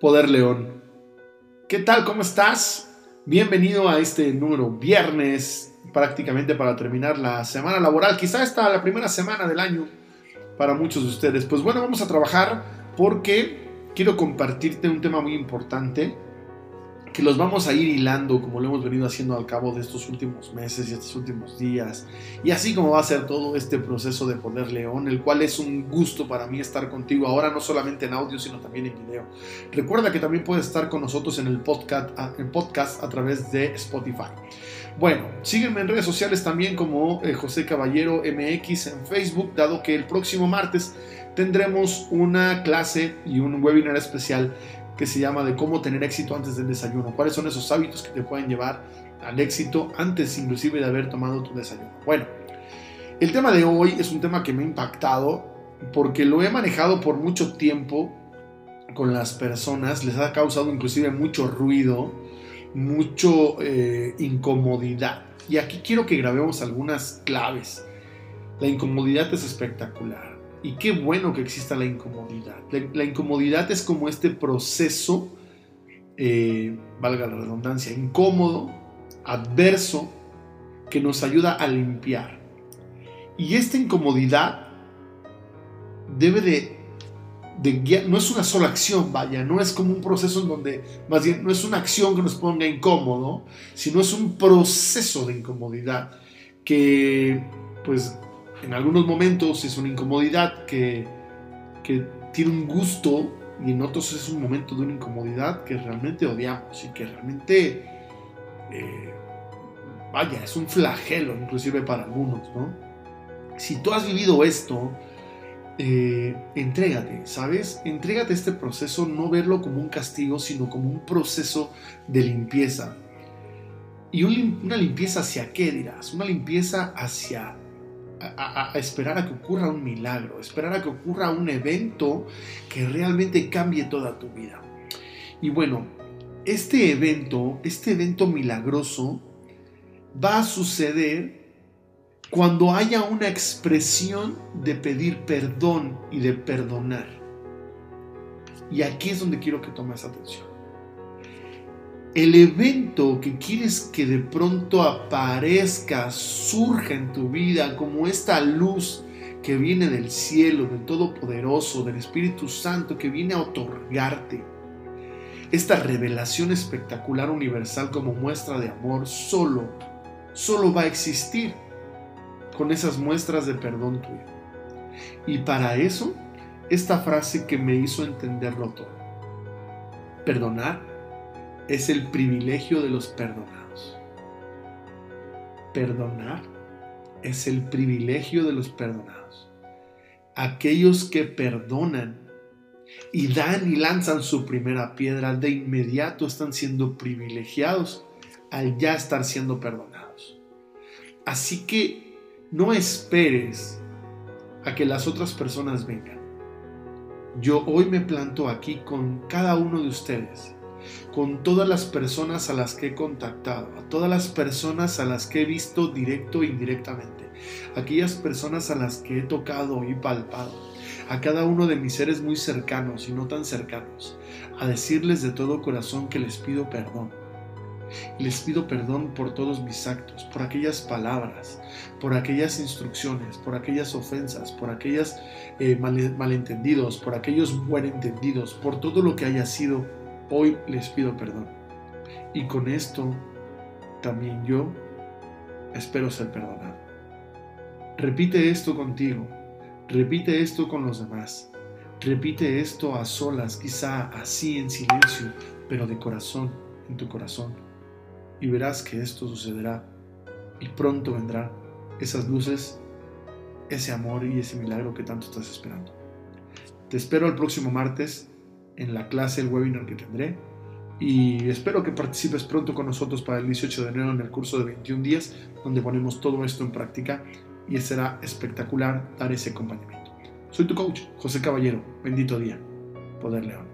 Poder León. ¿Qué tal? ¿Cómo estás? Bienvenido a este número viernes, prácticamente para terminar la semana laboral. Quizá esta la primera semana del año para muchos de ustedes. Pues bueno, vamos a trabajar porque quiero compartirte un tema muy importante que los vamos a ir hilando como lo hemos venido haciendo al cabo de estos últimos meses y estos últimos días. Y así como va a ser todo este proceso de Poder León, el cual es un gusto para mí estar contigo ahora, no solamente en audio, sino también en video. Recuerda que también puedes estar con nosotros en el podcast, en podcast a través de Spotify. Bueno, sígueme en redes sociales también como eh, José Caballero MX en Facebook, dado que el próximo martes tendremos una clase y un webinar especial que se llama de cómo tener éxito antes del desayuno. ¿Cuáles son esos hábitos que te pueden llevar al éxito antes inclusive de haber tomado tu desayuno? Bueno, el tema de hoy es un tema que me ha impactado porque lo he manejado por mucho tiempo con las personas, les ha causado inclusive mucho ruido, mucho eh, incomodidad. Y aquí quiero que grabemos algunas claves. La incomodidad es espectacular. Y qué bueno que exista la incomodidad. La, incomodidad es como este proceso, eh, valga la redundancia, incómodo, adverso, que nos ayuda a limpiar. Y esta incomodidad debe de, de guiar, no es una sola acción, vaya, no es como un proceso en donde, más bien, no es una acción que nos ponga incómodo, sino es un proceso de incomodidad que, pues, en algunos momentos es una incomodidad que, tiene un gusto y en otros es un momento de una incomodidad que realmente odiamos y que realmente, eh, vaya, es un flagelo inclusive para algunos, ¿no? Si tú has vivido esto, eh, entrégate, ¿sabes? Entrégate a este proceso, no verlo como un castigo, sino como un proceso de limpieza. ¿Y una limpieza hacia qué dirás? Una limpieza hacia a, esperar a que ocurra un milagro, esperar a que ocurra un evento que realmente cambie toda tu vida. Y bueno, este evento, este evento milagroso, va a suceder cuando haya una expresión de pedir perdón y de perdonar. Y aquí es donde quiero que tomes atención el evento que quieres que de pronto aparezca, surja en tu vida como esta luz que viene del cielo, del Todopoderoso, del Espíritu Santo, que viene a otorgarte esta revelación espectacular universal como muestra de amor, solo, solo va a existir con esas muestras de perdón tuyo. Y para eso, esta frase que me hizo entenderlo todo. Perdonar es el privilegio de los perdonados. Perdonar es el privilegio de los perdonados. Aquellos que perdonan y dan y lanzan su primera piedra, de inmediato están siendo privilegiados al ya estar siendo perdonados. Así que no esperes a que las otras personas vengan. Yo hoy me planto aquí con cada uno de ustedes con todas las personas a las que he contactado, a todas las personas a las que he visto directo e indirectamente, aquellas personas a las que he tocado y palpado, a cada uno de mis seres muy cercanos y no tan cercanos, a decirles de todo corazón que les pido perdón. Les pido perdón por todos mis actos, por aquellas palabras, por aquellas instrucciones, por aquellas ofensas, por aquellos eh, malentendidos, por aquellos buenentendidos, por todo lo que haya sido hoy les pido perdón. Y con esto también yo espero ser perdonado. Repite esto contigo, repite esto con los demás, repite esto a solas, quizá así en silencio, pero de corazón, en tu corazón. Y verás que esto sucederá y pronto vendrán esas luces, ese amor y ese milagro que tanto estás esperando. Te espero el próximo martes en la clase, el webinar que tendré. Y espero que participes pronto con nosotros para el 18 de enero en el curso de 21 días, donde ponemos todo esto en práctica y será espectacular dar ese acompañamiento. Soy tu coach, José Caballero. Bendito día. Poder León.